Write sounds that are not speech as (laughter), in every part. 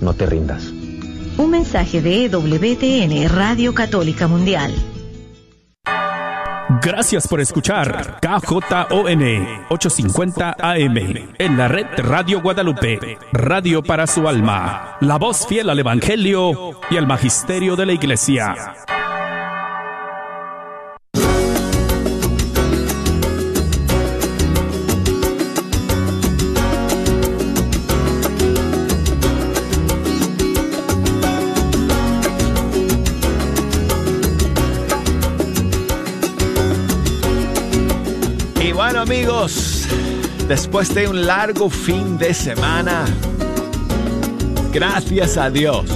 No te rindas. Un mensaje de EWTN, Radio Católica Mundial. Gracias por escuchar KJON 850 AM en la red Radio Guadalupe, radio para su alma, la voz fiel al Evangelio y al Magisterio de la Iglesia. Amigos, después de un largo fin de semana, gracias a Dios,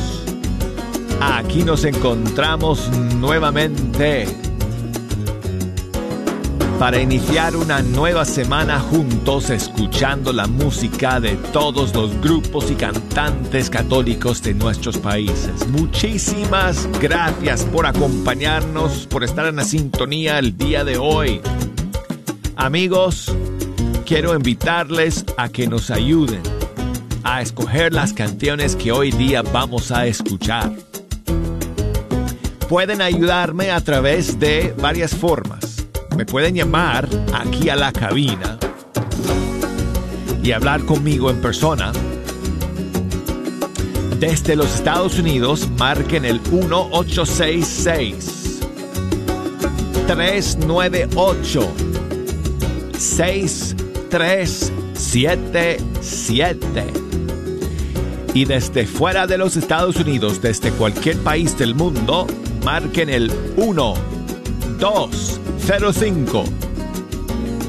aquí nos encontramos nuevamente para iniciar una nueva semana juntos escuchando la música de todos los grupos y cantantes católicos de nuestros países. Muchísimas gracias por acompañarnos, por estar en la sintonía el día de hoy. Amigos, quiero invitarles a que nos ayuden a escoger las canciones que hoy día vamos a escuchar. Pueden ayudarme a través de varias formas. Me pueden llamar aquí a la cabina y hablar conmigo en persona. Desde los Estados Unidos, marquen el 1866 398 6377. Y desde fuera de los Estados Unidos, desde cualquier país del mundo, marquen el 1 205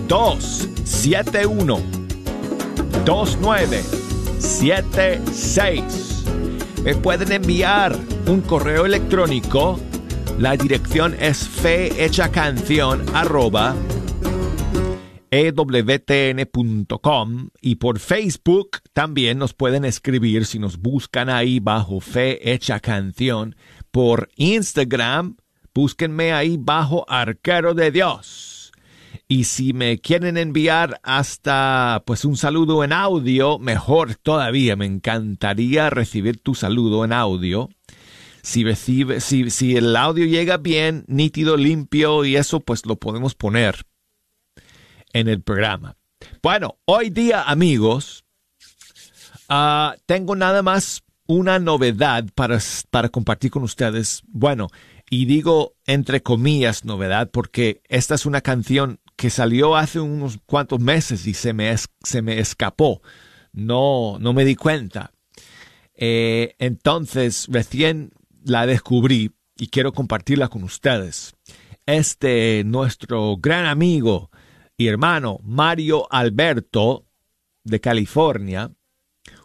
271 2976. Me pueden enviar un correo electrónico. La dirección es fehechacanción arroba ewtn.com y por Facebook también nos pueden escribir si nos buscan ahí bajo Fe Hecha Canción. Por Instagram, búsquenme ahí bajo Arquero de Dios. Y si me quieren enviar hasta pues un saludo en audio, mejor todavía, me encantaría recibir tu saludo en audio. Si, recibe, si, si el audio llega bien, nítido, limpio y eso, pues lo podemos poner en el programa. Bueno, hoy día, amigos, ah, tengo nada más una novedad para, para compartir con ustedes. Bueno, y digo entre comillas novedad porque esta es una canción que salió hace unos cuantos meses y se me, se me escapó. No, no me di cuenta. Eh, entonces, recién la descubrí y quiero compartirla con ustedes. Este, nuestro gran amigo, y hermano Mario Alberto de California,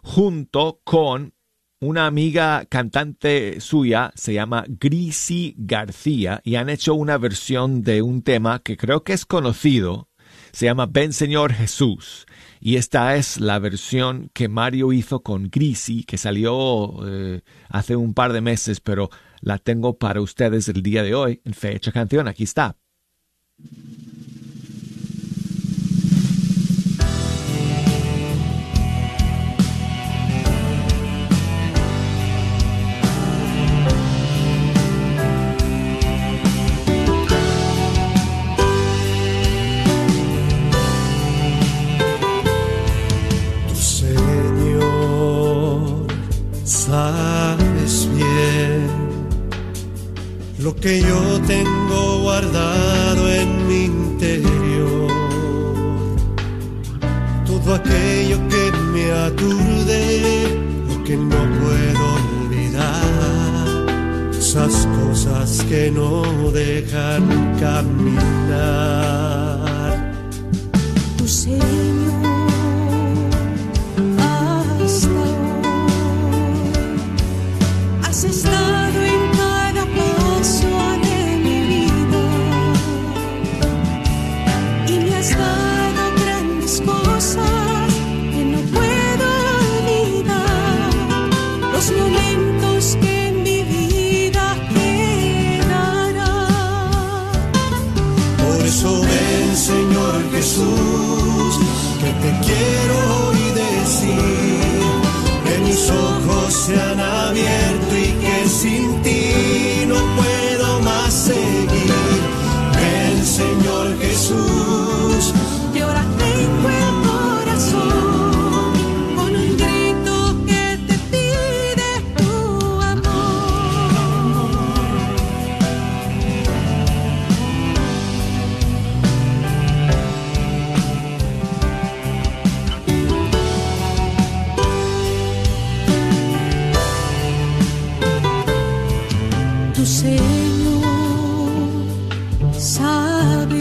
junto con una amiga cantante suya, se llama Grisi García, y han hecho una versión de un tema que creo que es conocido, se llama Ven Señor Jesús. Y esta es la versión que Mario hizo con Grisi, que salió eh, hace un par de meses, pero la tengo para ustedes el día de hoy en fecha canción. Aquí está. Dejan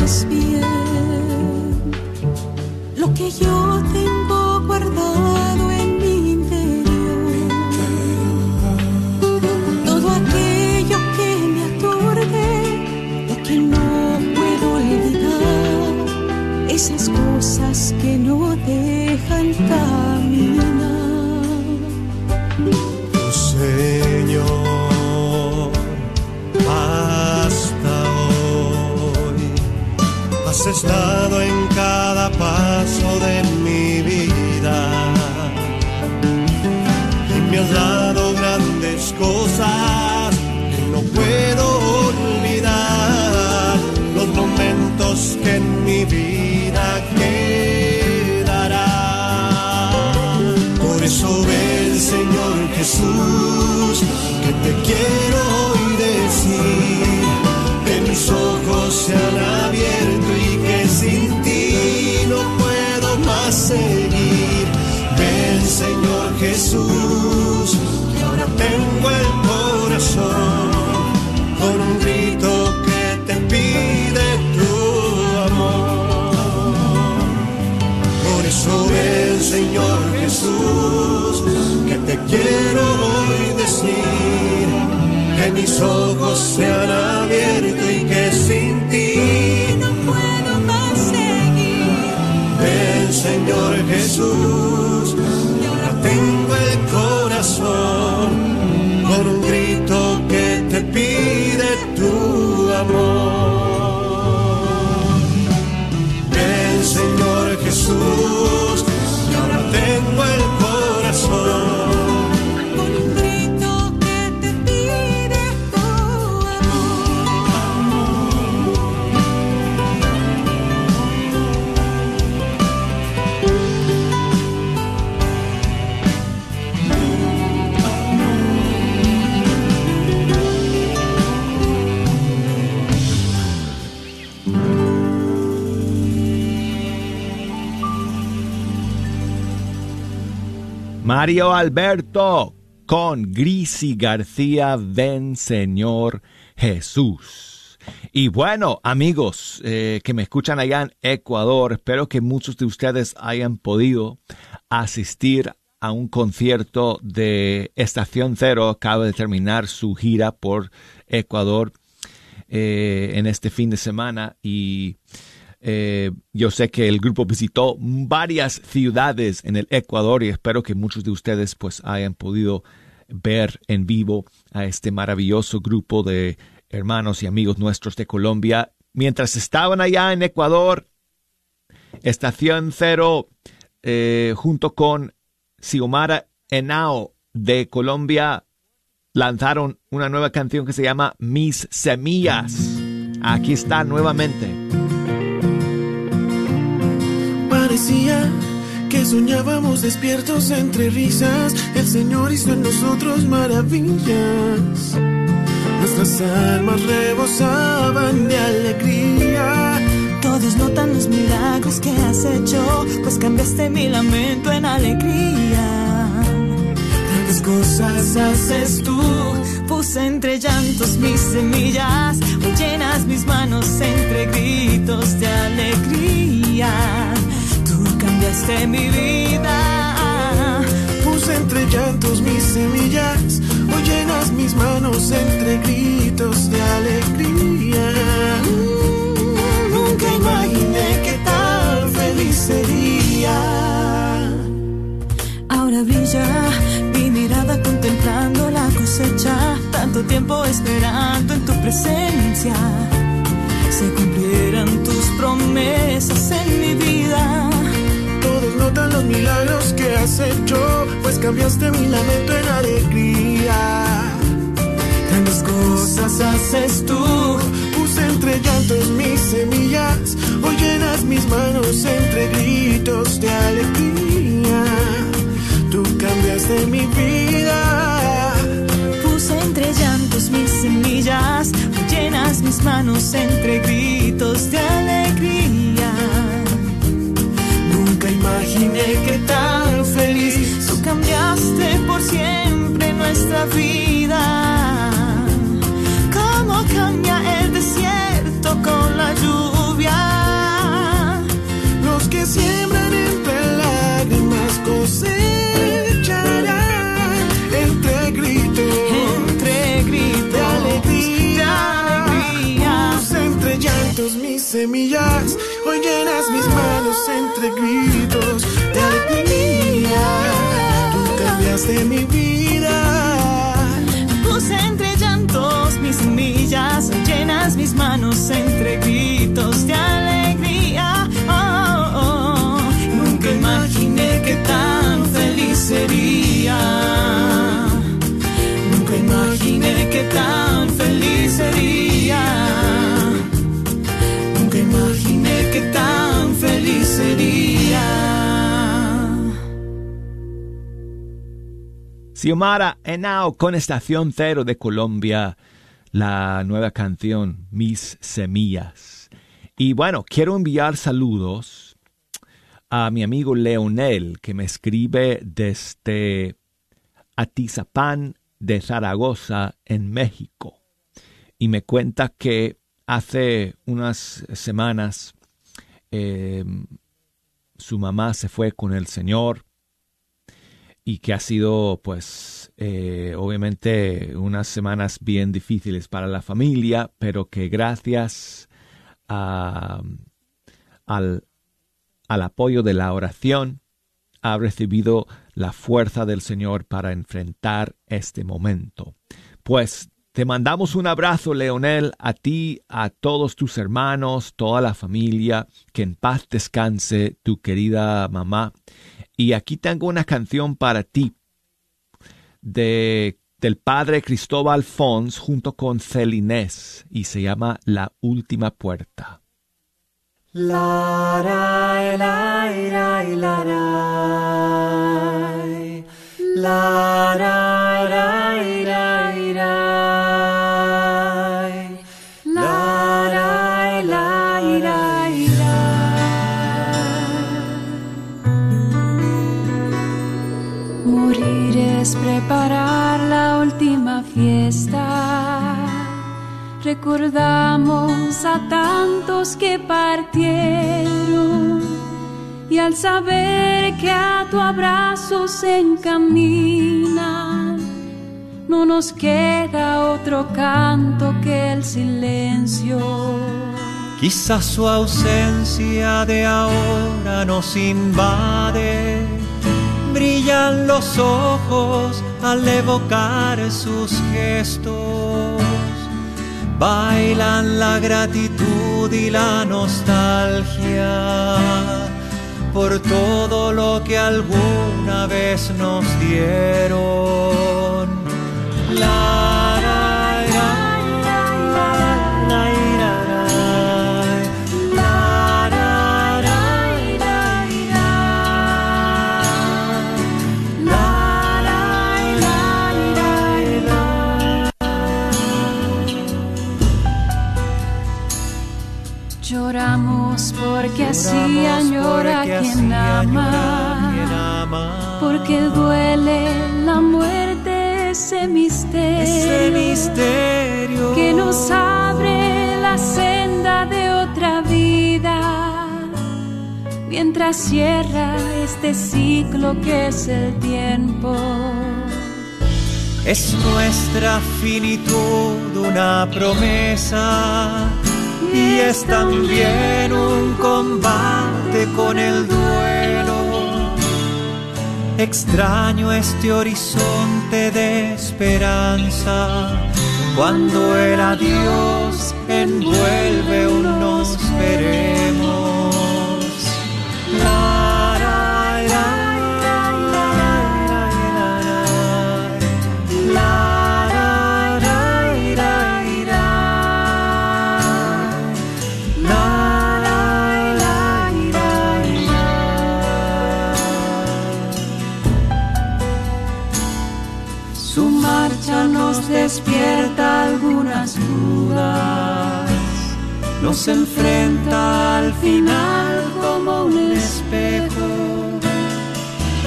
sabes bien lo que yo estado en se han abierto y que sin ti No puedo más seguir. Ven, Señor Jesús, Mario Alberto con Grisi García, ven Señor Jesús. Y bueno, amigos eh, que me escuchan allá en Ecuador, espero que muchos de ustedes hayan podido asistir a un concierto de Estación Cero. Acaba de terminar su gira por Ecuador eh, en este fin de semana y eh, yo sé que el grupo visitó varias ciudades en el Ecuador y espero que muchos de ustedes pues hayan podido ver en vivo a este maravilloso grupo de hermanos y amigos nuestros de Colombia. Mientras estaban allá en Ecuador, Estación Cero, eh, junto con Xiomara Henao de Colombia, lanzaron una nueva canción que se llama Mis Semillas. Aquí está nuevamente. Parecía que soñábamos despiertos entre risas. El Señor hizo en nosotros maravillas. Nuestras almas rebosaban de alegría. Todos notan los milagros que has hecho, pues cambiaste mi lamento en alegría. Tantas cosas haces tú. Puse entre llantos mis semillas, hoy llenas mis manos entre gritos de alegría. Cambiaste mi vida. Puse entre llantos mis semillas. Hoy llenas mis manos entre gritos de alegría. Nunca imaginé que tan feliz sería. Ahora brilla mi mirada contemplando la cosecha, tanto tiempo esperando en tu presencia. Se cumplieran tus promesas en mi vida. Los milagros que has hecho, pues cambiaste mi lamento en alegría. Tantas cosas haces tú. Puse entre llantos mis semillas, hoy llenas mis manos entre gritos de alegría. Tú cambiaste mi vida. Puse entre llantos mis semillas, hoy llenas mis manos entre gritos de alegría imaginé que tan feliz tú cambiaste por siempre nuestra vida. Como cambia el desierto con la lluvia? Los que siembran entre lágrimas cosecharán entre gritos, entre gritos alegría, alegría. Entre llantos mis semillas. Hoy llenas mis manos entre gritos mi vida. Puse entre llantos mis semillas, llenas mis manos entre gritos de alegría. Oh, oh, oh. Nunca imaginé que tan feliz sería. Xiomara Henao con Estación Cero de Colombia, la nueva canción Mis Semillas. Y bueno, quiero enviar saludos a mi amigo Leonel, que me escribe desde Atizapán de Zaragoza, en México. Y me cuenta que hace unas semanas eh, su mamá se fue con el Señor y que ha sido pues eh, obviamente unas semanas bien difíciles para la familia, pero que gracias a, al, al apoyo de la oración ha recibido la fuerza del Señor para enfrentar este momento. Pues te mandamos un abrazo, Leonel, a ti, a todos tus hermanos, toda la familia, que en paz descanse tu querida mamá y aquí tengo una canción para ti de, del padre Cristóbal Fons junto con Celinés y se llama La Última Puerta. Preparar la última fiesta. Recordamos a tantos que partieron y al saber que a tu abrazo se encaminan, no nos queda otro canto que el silencio. Quizás su ausencia de ahora nos invade. Brillan los ojos al evocar sus gestos. Bailan la gratitud y la nostalgia por todo lo que alguna vez nos dieron. La, Porque así añora quien ama, quien ama. porque duele la muerte, ese misterio, Ese misterio que nos abre la senda de otra vida, mientras cierra este ciclo que es el tiempo. Es nuestra finitud una promesa y es también un combate con el duelo. Extraño este horizonte de esperanza cuando el adiós envuelve un nos veremos. Nos enfrenta al final como un espejo,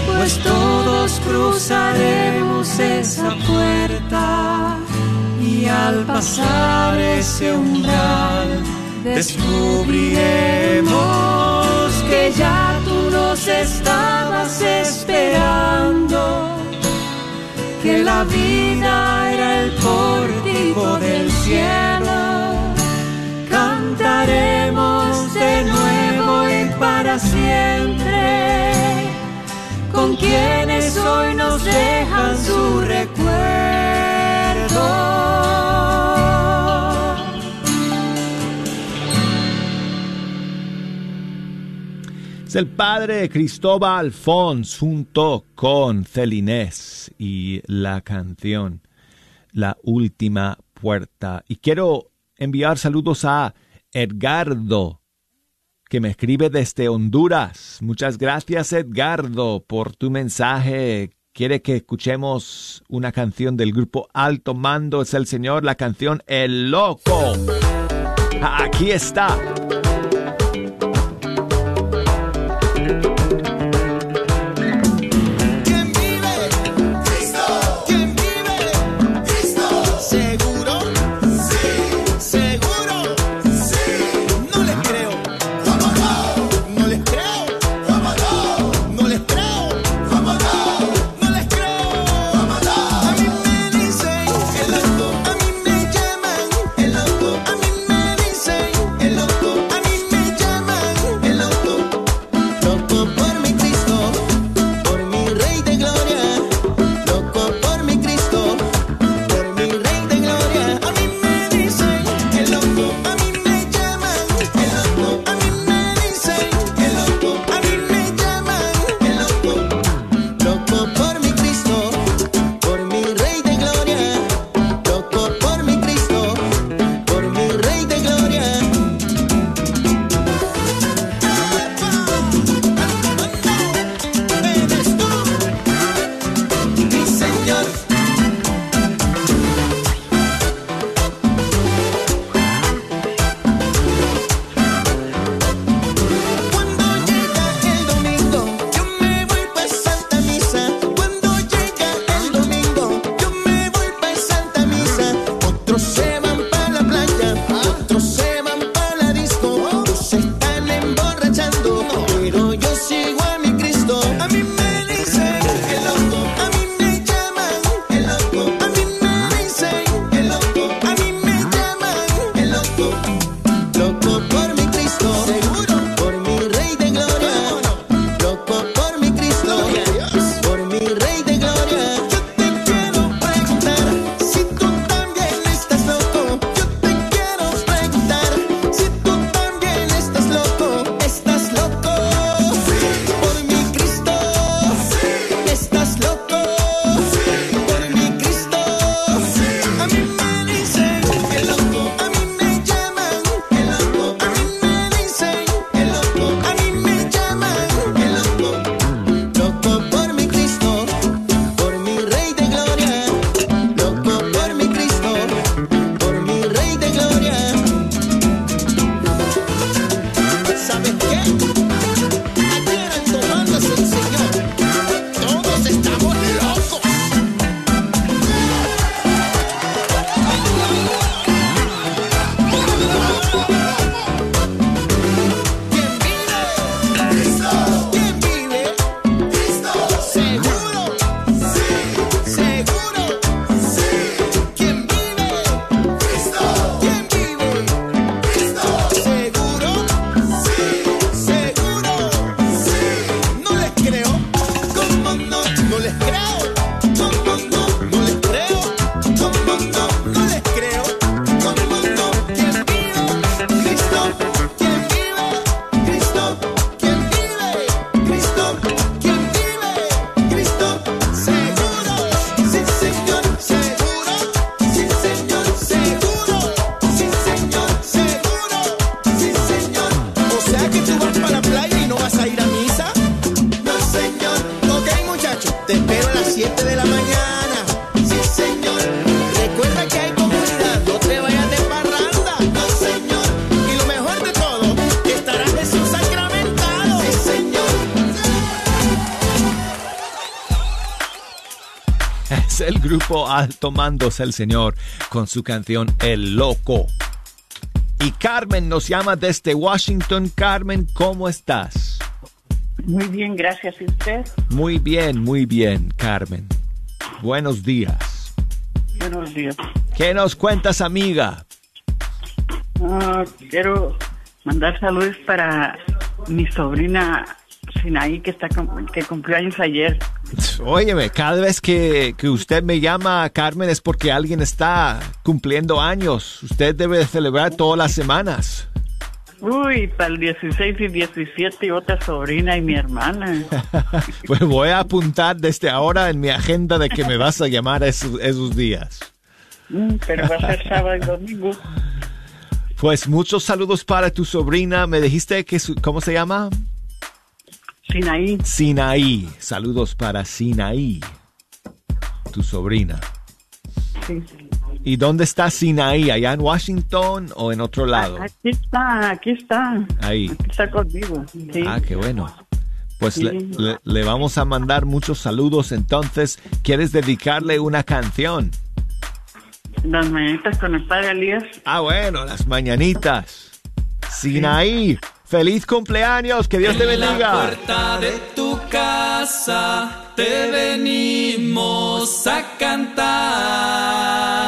pues todos cruzaremos esa puerta y al pasar ese umbral descubriremos que ya tú nos estabas esperando, que la vida era el pórtico del cielo cantaremos de nuevo y para siempre con quienes hoy nos dejan su recuerdo. Es el padre Cristóbal Fons junto con Celinés y la canción La Última Puerta. Y quiero enviar saludos a Edgardo, que me escribe desde Honduras. Muchas gracias, Edgardo, por tu mensaje. Quiere que escuchemos una canción del grupo Alto Mando es el Señor, la canción El Loco. Aquí está. tomándose el Señor con su canción El Loco. Y Carmen nos llama desde Washington. Carmen, ¿cómo estás? Muy bien, gracias. ¿Y usted? Muy bien, muy bien, Carmen. Buenos días. Buenos días. ¿Qué nos cuentas, amiga? Ah, quiero mandar saludos para mi sobrina Sinaí, que, está, que cumplió años ayer. Óyeme, cada vez que, que usted me llama, Carmen, es porque alguien está cumpliendo años. Usted debe de celebrar todas las semanas. Uy, para el 16 y 17 otra sobrina y mi hermana. (laughs) Pues voy a apuntar desde ahora en mi agenda de que me vas a llamar esos, esos días. Mm, Pero va a ser sábado y domingo. Pues muchos saludos para tu sobrina. Me dijiste que su- ¿cómo se llama? Sinaí. Sinaí. Saludos para Sinaí, tu sobrina. Sí. ¿Y dónde está Sinaí? ¿Allá en Washington o en otro lado? Aquí está, aquí está. Ahí. Aquí está conmigo. Sí. Ah, qué bueno. Pues Sí. le, le- le vamos a mandar muchos saludos. Entonces, ¿quieres dedicarle una canción? Las mañanitas con el padre Elías. Ah, bueno, las mañanitas. Sinaí, feliz cumpleaños, que Dios te bendiga. puerta de tu casa te venimos a cantar.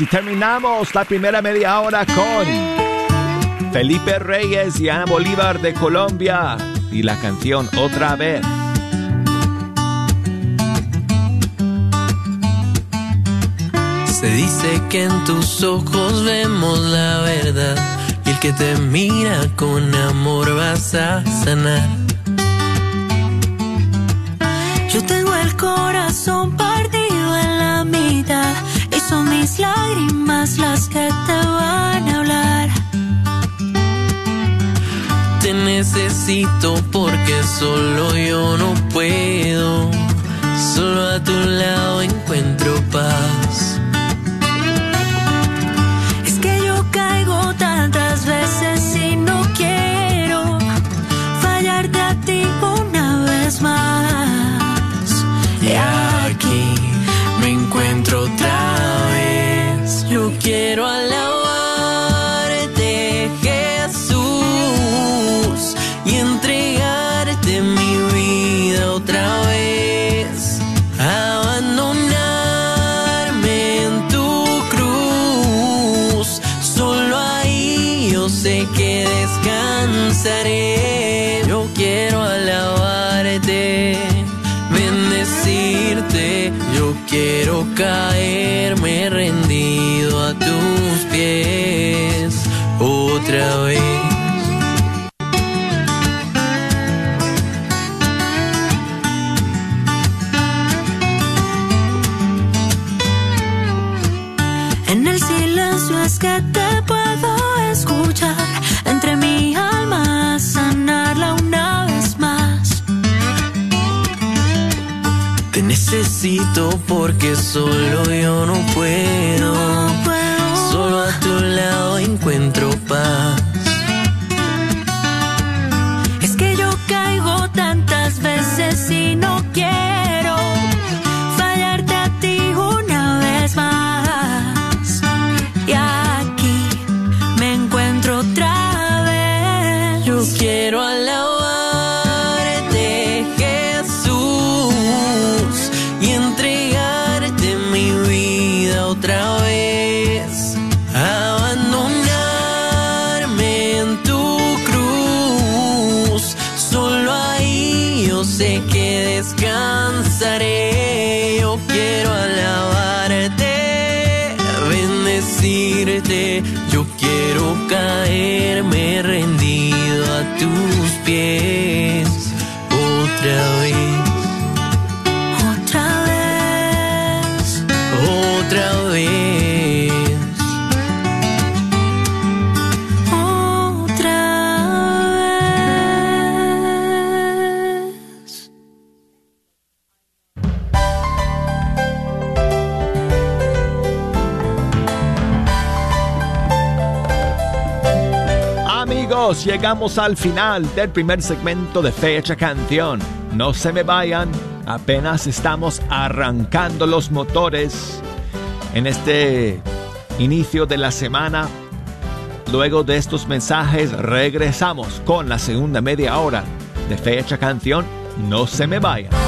Y terminamos la primera media hora con Felipe Reyes y Ana Bolívar de Colombia y la canción Otra vez. Se dice que en tus ojos vemos la verdad y el que te mira con amor vas a sanar. Yo tengo el corazón partido en la mitad son mis lágrimas las que te van a hablar. Te necesito porque solo yo no puedo. Solo a tu lado encuentro paz. Encuentro otra vez. Yo quiero alabarte, caerme rendido a tus pies otra vez. Necesito porque solo yo no puedo. No puedo. Solo a tu lado Llegamos al final del primer segmento de Fecha Canción. No se me vayan, apenas estamos arrancando los motores en este inicio de la semana. Luego de estos mensajes regresamos con la segunda media hora de Fecha Canción. No se me vayan.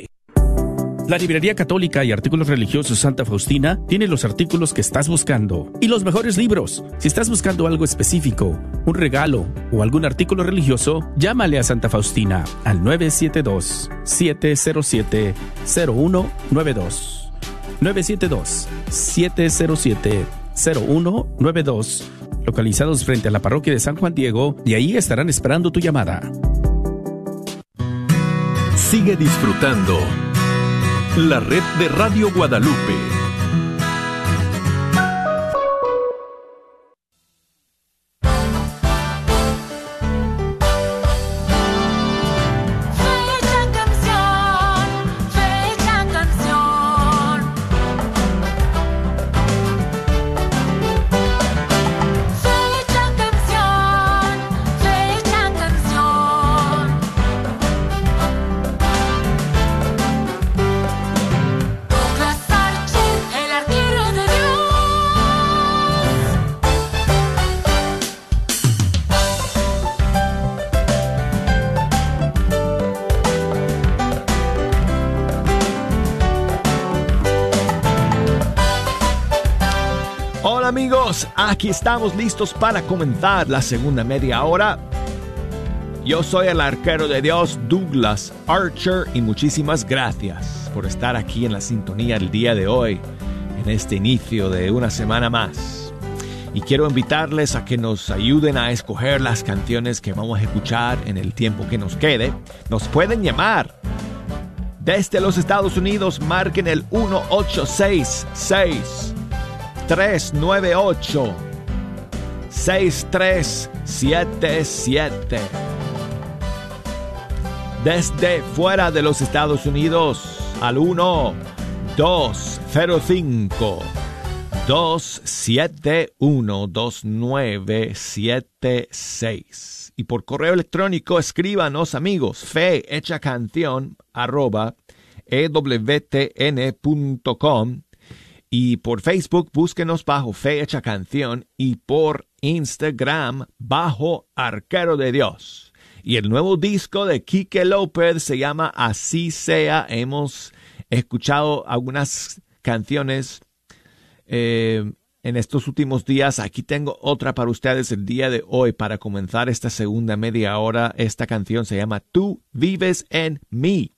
La Librería Católica y Artículos Religiosos Santa Faustina tiene los artículos que estás buscando y los mejores libros. Si estás buscando algo específico, un regalo o algún artículo religioso, llámale a Santa Faustina al 972-707-0192. 972-707-0192. Localizados frente a la parroquia de San Juan Diego, y ahí estarán esperando tu llamada. Sigue disfrutando la red de Radio Guadalupe. Aquí estamos listos para comenzar la segunda media hora. Yo soy el arquero de Dios Douglas Archer y muchísimas gracias por estar aquí en la sintonía el día de hoy, en este inicio de una semana más. Y quiero invitarles a que nos ayuden a escoger las canciones que vamos a escuchar en el tiempo que nos quede. Nos pueden llamar desde los Estados Unidos, marquen el 1866 398 6377 desde fuera de los Estados Unidos al 1 205 271 2976 y por correo electrónico escríbanos amigos fe hecha canción arroba ewtn.com y por Facebook búsquenos bajo Fe Hecha Canción y por Instagram bajo Arquero de Dios. Y el nuevo disco de Quique López se llama Así sea. Hemos escuchado algunas canciones eh, en estos últimos días. Aquí tengo otra para ustedes el día de hoy para comenzar esta segunda media hora. Esta canción se llama Tú vives en mí.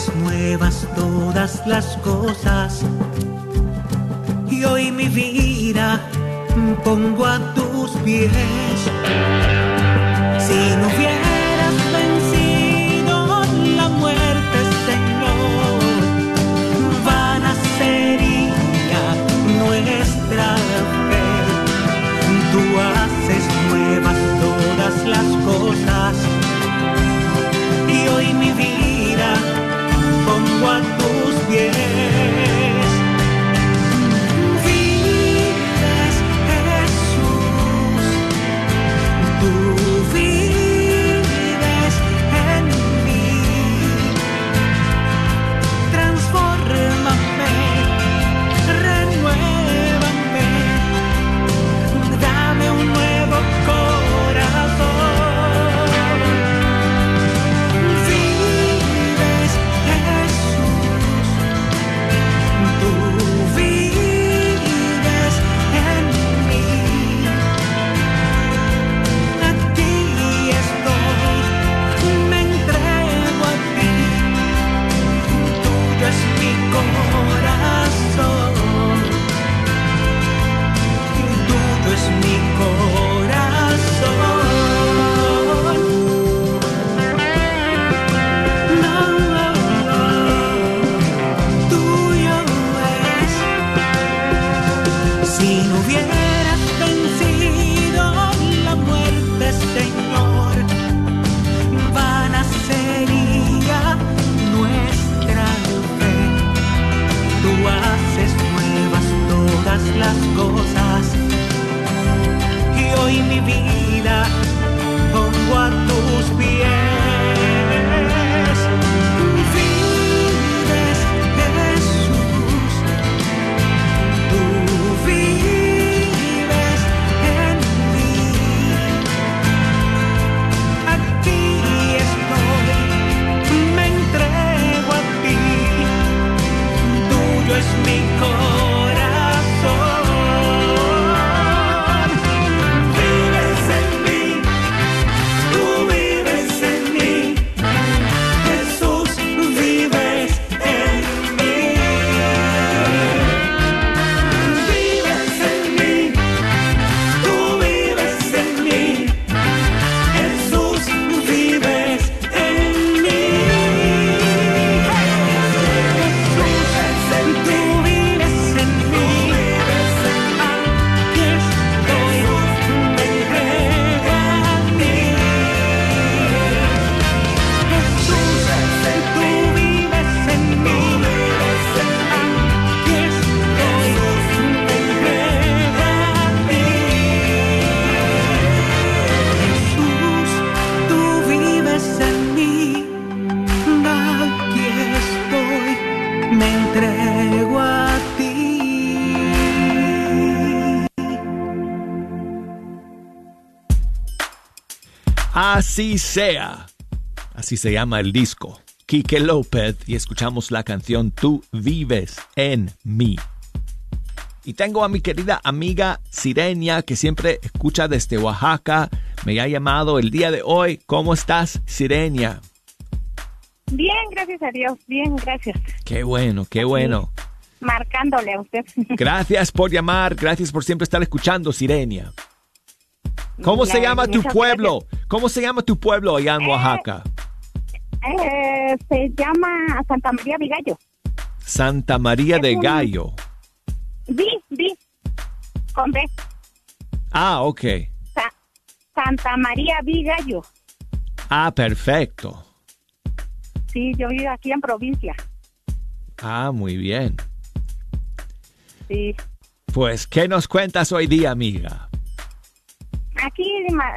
Haces nuevas todas las cosas y hoy mi vida pongo a tus pies. Así sea. Así se llama el disco. Quique López y escuchamos la canción Tú vives en mí. Y tengo a mi querida amiga Sirenia que siempre escucha desde Oaxaca. Me ha llamado el día de hoy. ¿Cómo estás, Sirenia? Bien, gracias a Dios. Bien, gracias. Qué bueno, qué bueno. marcándole a usted. (laughs) Gracias por llamar, gracias por siempre estar escuchando, Sirenia. ¿Cómo se llama tu pueblo? ¿Cómo se llama tu pueblo allá en Oaxaca? Eh, se llama Santa María Vigallo. Santa María de un- Gallo. Vi, vi. Con B. Ah, ok. Sa- Santa María Vigallo. Ah, perfecto. Sí, yo vivo aquí en provincia. Ah, muy bien. Sí. Pues, ¿qué nos cuentas hoy día, amiga? Aquí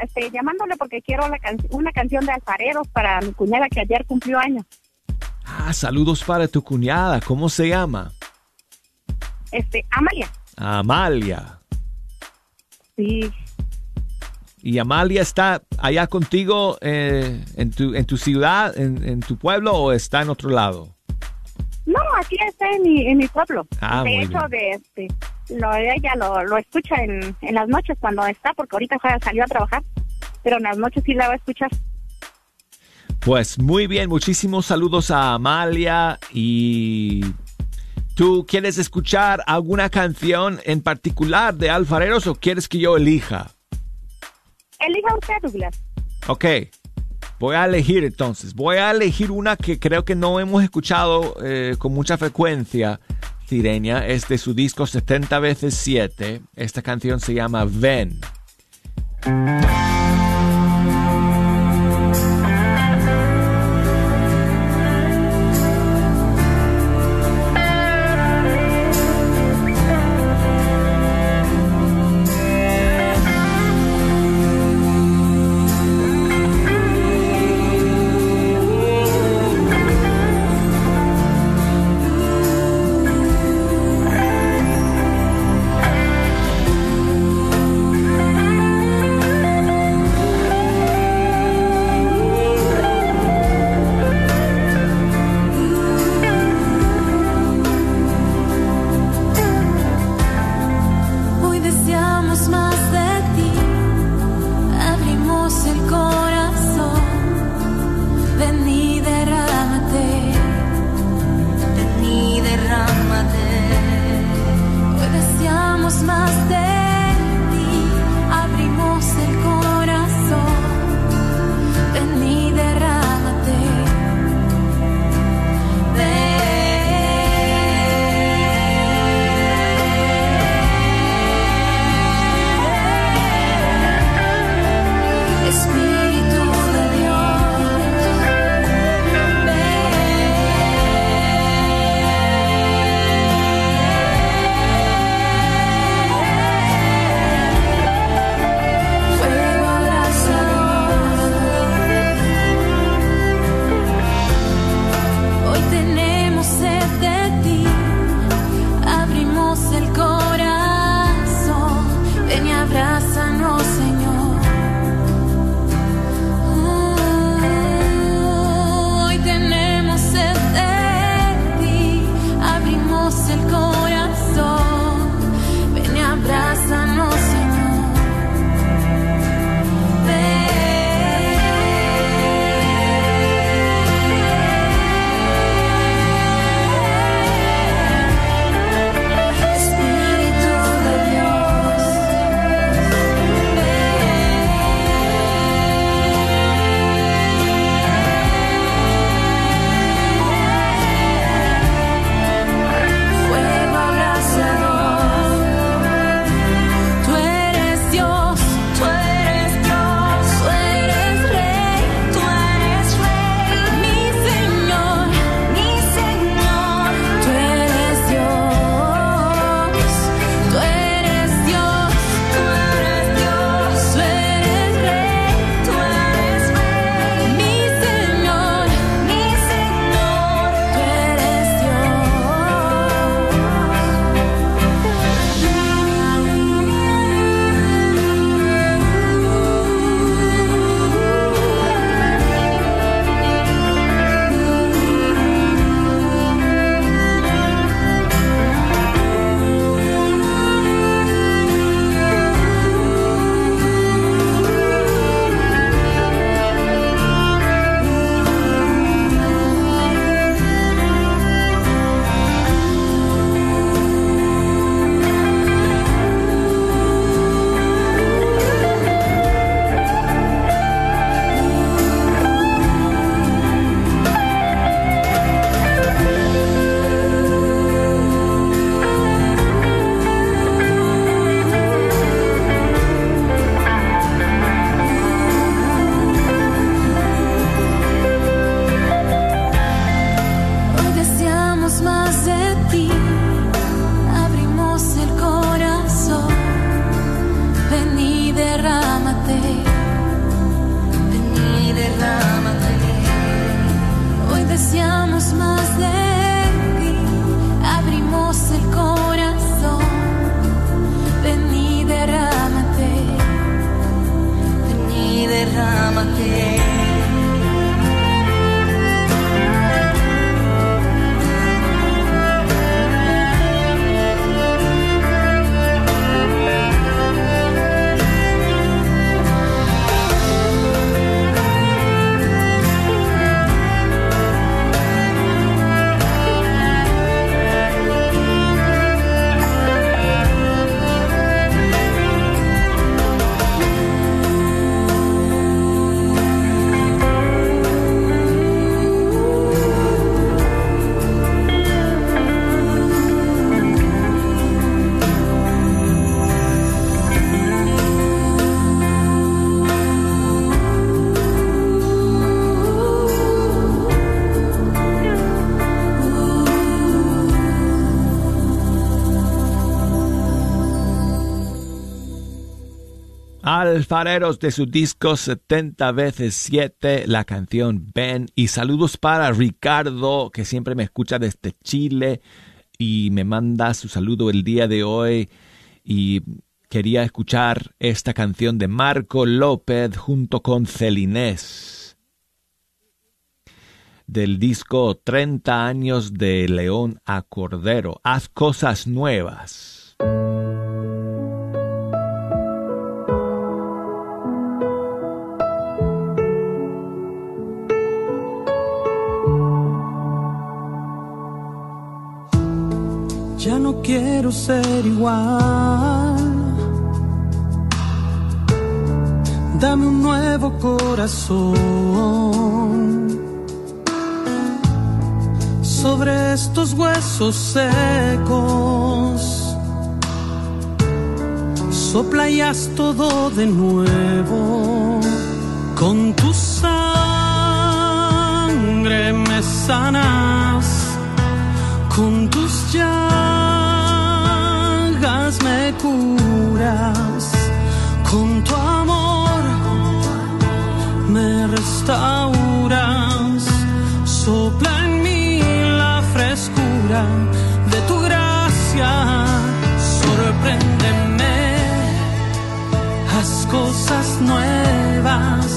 este, llamándole porque quiero la can- una canción de alfareros para mi cuñada que ayer cumplió años. Ah, saludos para tu cuñada. ¿Cómo se llama? Este, Amalia. Amalia. Sí. ¿Y Amalia está allá contigo eh, en, tu, en tu ciudad, en, en tu pueblo o está en otro lado? No, aquí está en mi, en mi pueblo. Ah, de hecho, de este, lo, ella lo, lo escucha en, en las noches cuando está, porque ahorita ya salió a trabajar, pero en las noches sí la va a escuchar. Pues muy bien, muchísimos saludos a Amalia y ¿tú quieres escuchar alguna canción en particular de Alfareros o quieres que yo elija? Elija usted, Douglas. Ok, voy a elegir entonces. Voy a elegir una que creo que no hemos escuchado eh, con mucha frecuencia, Sirenia. Es de su disco 70 veces 7. Esta canción se llama Ven. De su disco 70 veces 7, la canción Ben. Y saludos para Ricardo, que siempre me escucha desde Chile y me manda su saludo el día de hoy. Y quería escuchar esta canción de Marco López junto con Celinés del disco 30 años de León a Cordero. Haz cosas nuevas. Quiero ser igual. Dame un nuevo corazón. Sobre estos huesos secos. Sopla y todo de nuevo. Con tu sangre me sanas. Con tus llagas me curas, con tu amor me restauras, sopla en mí la frescura de tu gracia, sorpréndeme, haz cosas nuevas,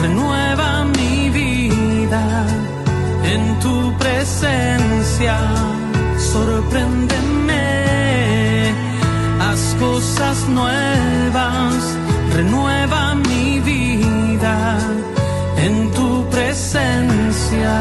renueva mi vida en tu presencia. Sorpréndeme, cosas nuevas, renueva mi vida en tu presencia.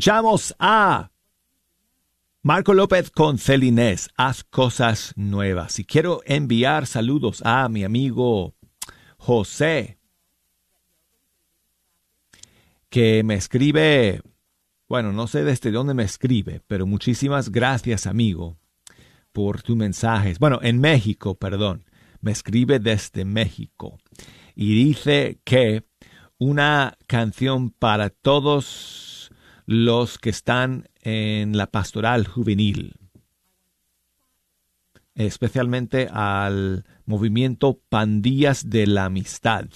Escuchamos a Marco López con Celinés, haz cosas nuevas. Y quiero enviar saludos a mi amigo José, que me escribe, bueno, no sé desde dónde me escribe, pero muchísimas gracias, amigo, por tus mensajes. Bueno, en México, perdón, me escribe desde México y dice que una canción para todos los que están en la pastoral juvenil, especialmente al movimiento Pandillas de la Amistad.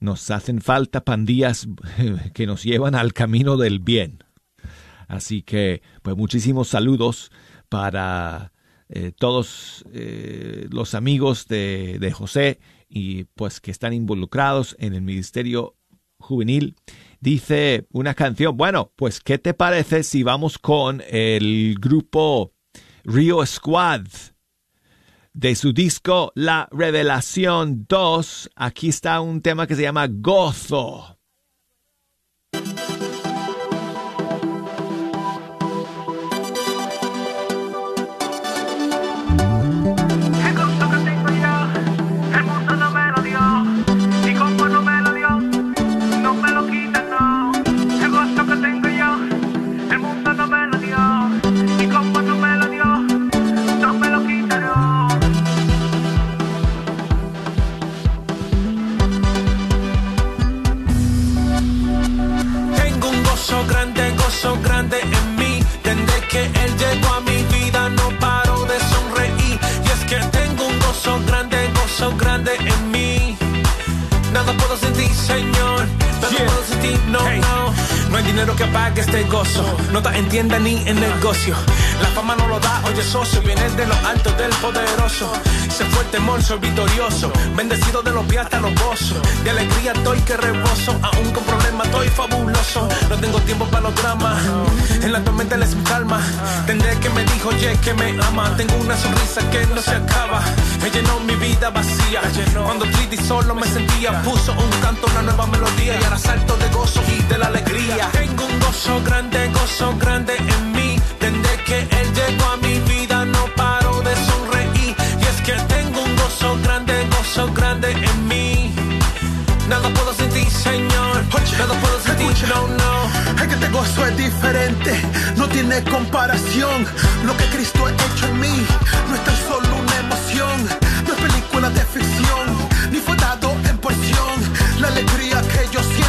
Nos hacen falta pandillas (laughs) que nos llevan al camino del bien. Así que, pues muchísimos saludos para eh, todos eh, los amigos de, de José y pues que están involucrados en el ministerio juvenil dice una canción. Bueno, pues, ¿qué te parece si vamos con el grupo Rio Squad? De su disco La Revelación 2, aquí está un tema que se llama Gozo. no. Hey. Dinero que pague este gozo. No te entienda ni en negocio. La fama no lo da, oye socio. Viene de los altos del poderoso. Se fue el temor, soy victorioso. Bendecido de los pies hasta los gozos. De alegría estoy que rebozo. Aún con problemas estoy fabuloso. No tengo tiempo para los dramas. En la tormenta les calma. Tendré que me dijo, oye, que me ama. Tengo una sonrisa que no se acaba. Me llenó mi vida vacía. Cuando triste solo me sentía. Puso un canto, una nueva melodía. Y ahora salto de gozo y de la alegría. Tengo un gozo grande, gozo grande en mí. Desde que Él llegó a mi vida no paro de sonreír. Y es que tengo un gozo grande, gozo grande en mí. Nada puedo sentir, Señor. Nada puedo sentir, no, no. Es que este gozo es diferente, no tiene comparación. Lo que Cristo ha hecho en mí no es tan solo una emoción, no es película de ficción, ni fue dado en porción. La alegría que yo siento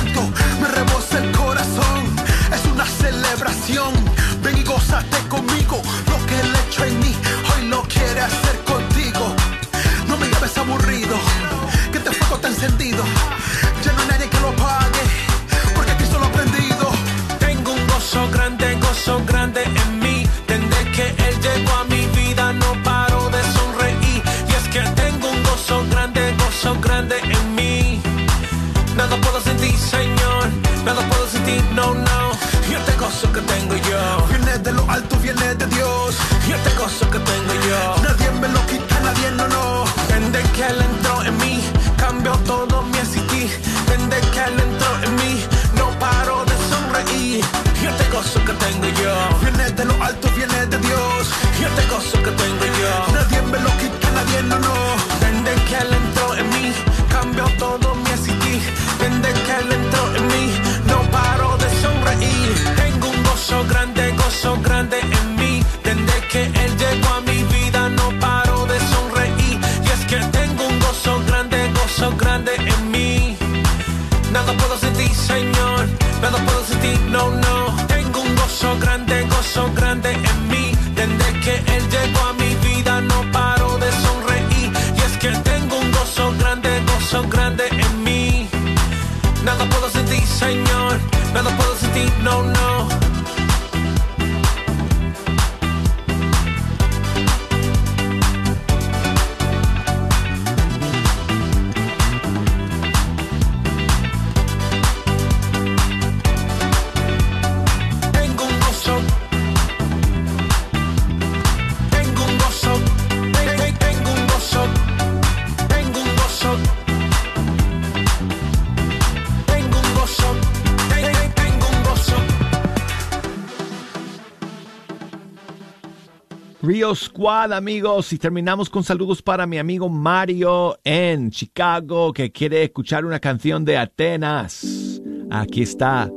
Rio Squad, amigos. Y terminamos con saludos para mi amigo Mario en Chicago, que quiere escuchar una canción de Atenas. Aquí está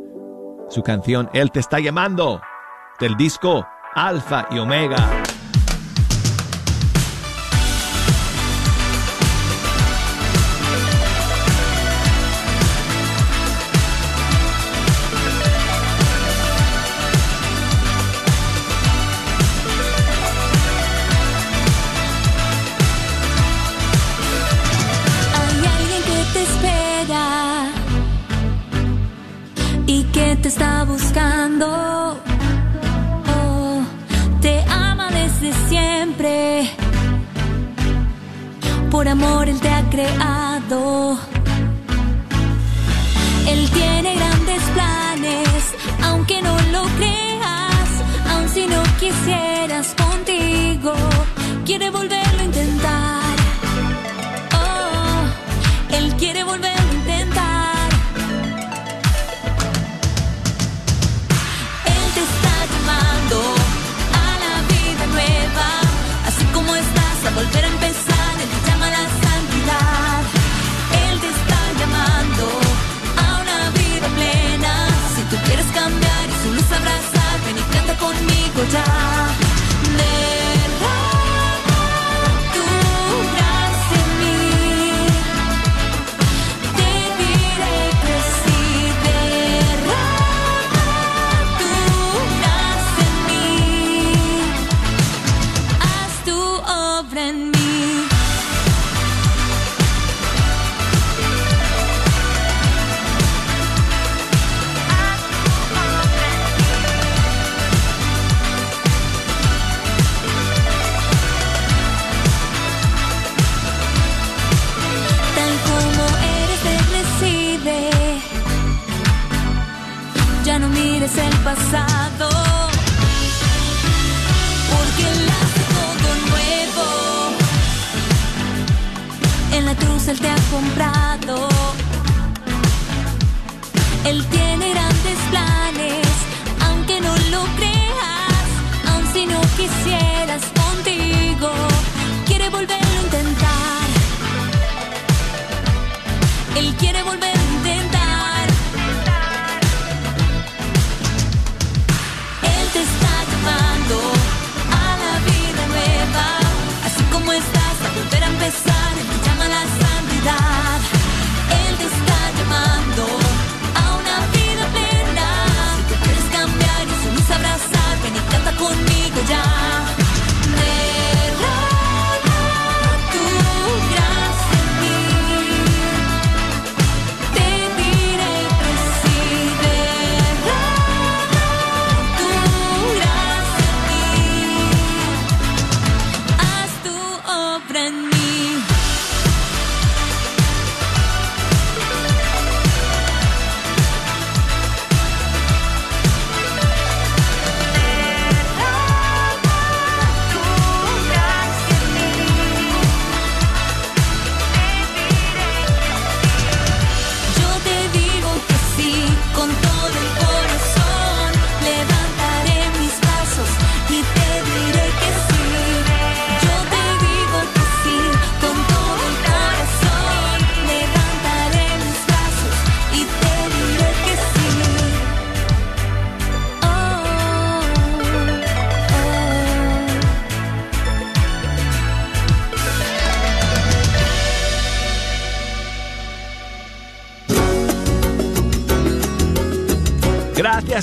su canción Él te está llamando, del disco Alfa y Omega. Por amor Él te ha creado. Él tiene grandes planes, aunque no lo creas, aun si no quisieras conmigo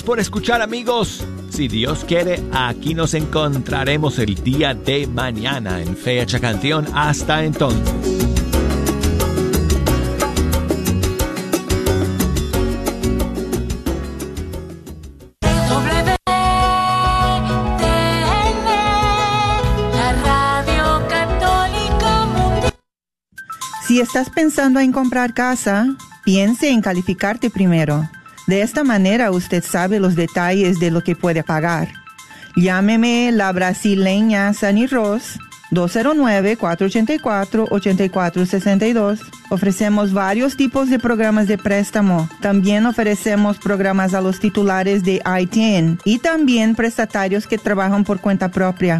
por escuchar amigos. Si Dios quiere, aquí nos encontraremos el día de mañana en Fecha Canción. Hasta entonces. Si estás pensando en comprar casa, piense en calificarte primero. De esta manera usted sabe los detalles de lo que puede pagar. Llámeme la brasileña Sunny Ross 209-484-8462. Ofrecemos varios tipos de programas de préstamo. También ofrecemos programas a los titulares de ITIN y también prestatarios que trabajan por cuenta propia.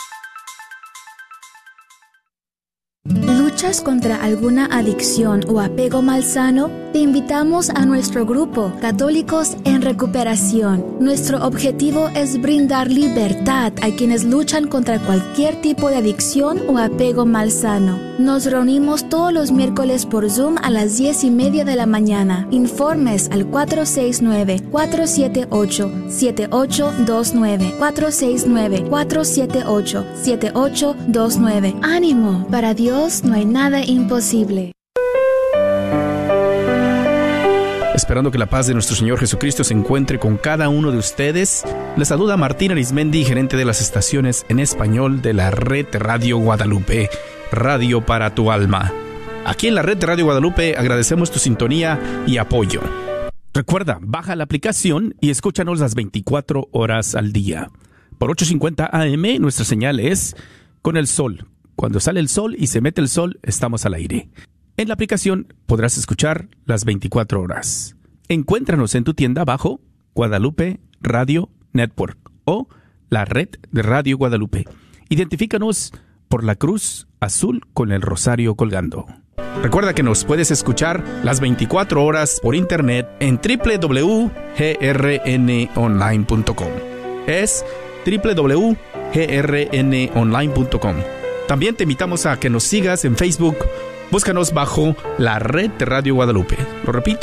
¿Luchas contra alguna adicción o apego malsano? Te invitamos a nuestro grupo Católicos en Recuperación. Nuestro objetivo es brindar libertad a quienes luchan contra cualquier tipo de adicción o apego malsano. Nos reunimos todos los miércoles por Zoom a las 10 y media de la mañana. Informes al 469-478-7829. 469-478-7829. ¡Ánimo! Para Dios no hay nada imposible. Esperando que la paz de nuestro Señor Jesucristo se encuentre con cada uno de ustedes, les saluda Martín Arismendi, gerente de las estaciones en español de la red Radio Guadalupe, Radio para tu alma. Aquí en la red Radio Guadalupe agradecemos tu sintonía y apoyo. Recuerda, baja la aplicación y escúchanos las 24 horas al día. Por 8.50 AM nuestra señal es con el sol. Cuando sale el sol y se mete el sol, estamos al aire. En la aplicación podrás escuchar las 24 horas. Encuéntranos en tu tienda bajo Guadalupe Radio Network o la red de Radio Guadalupe. Identifícanos por la cruz azul con el rosario colgando. Recuerda que nos puedes escuchar las 24 horas por internet en www.grnonline.com. Es www.grnonline.com. También te invitamos a que nos sigas en Facebook Búscanos bajo la red de Radio Guadalupe. Lo repito,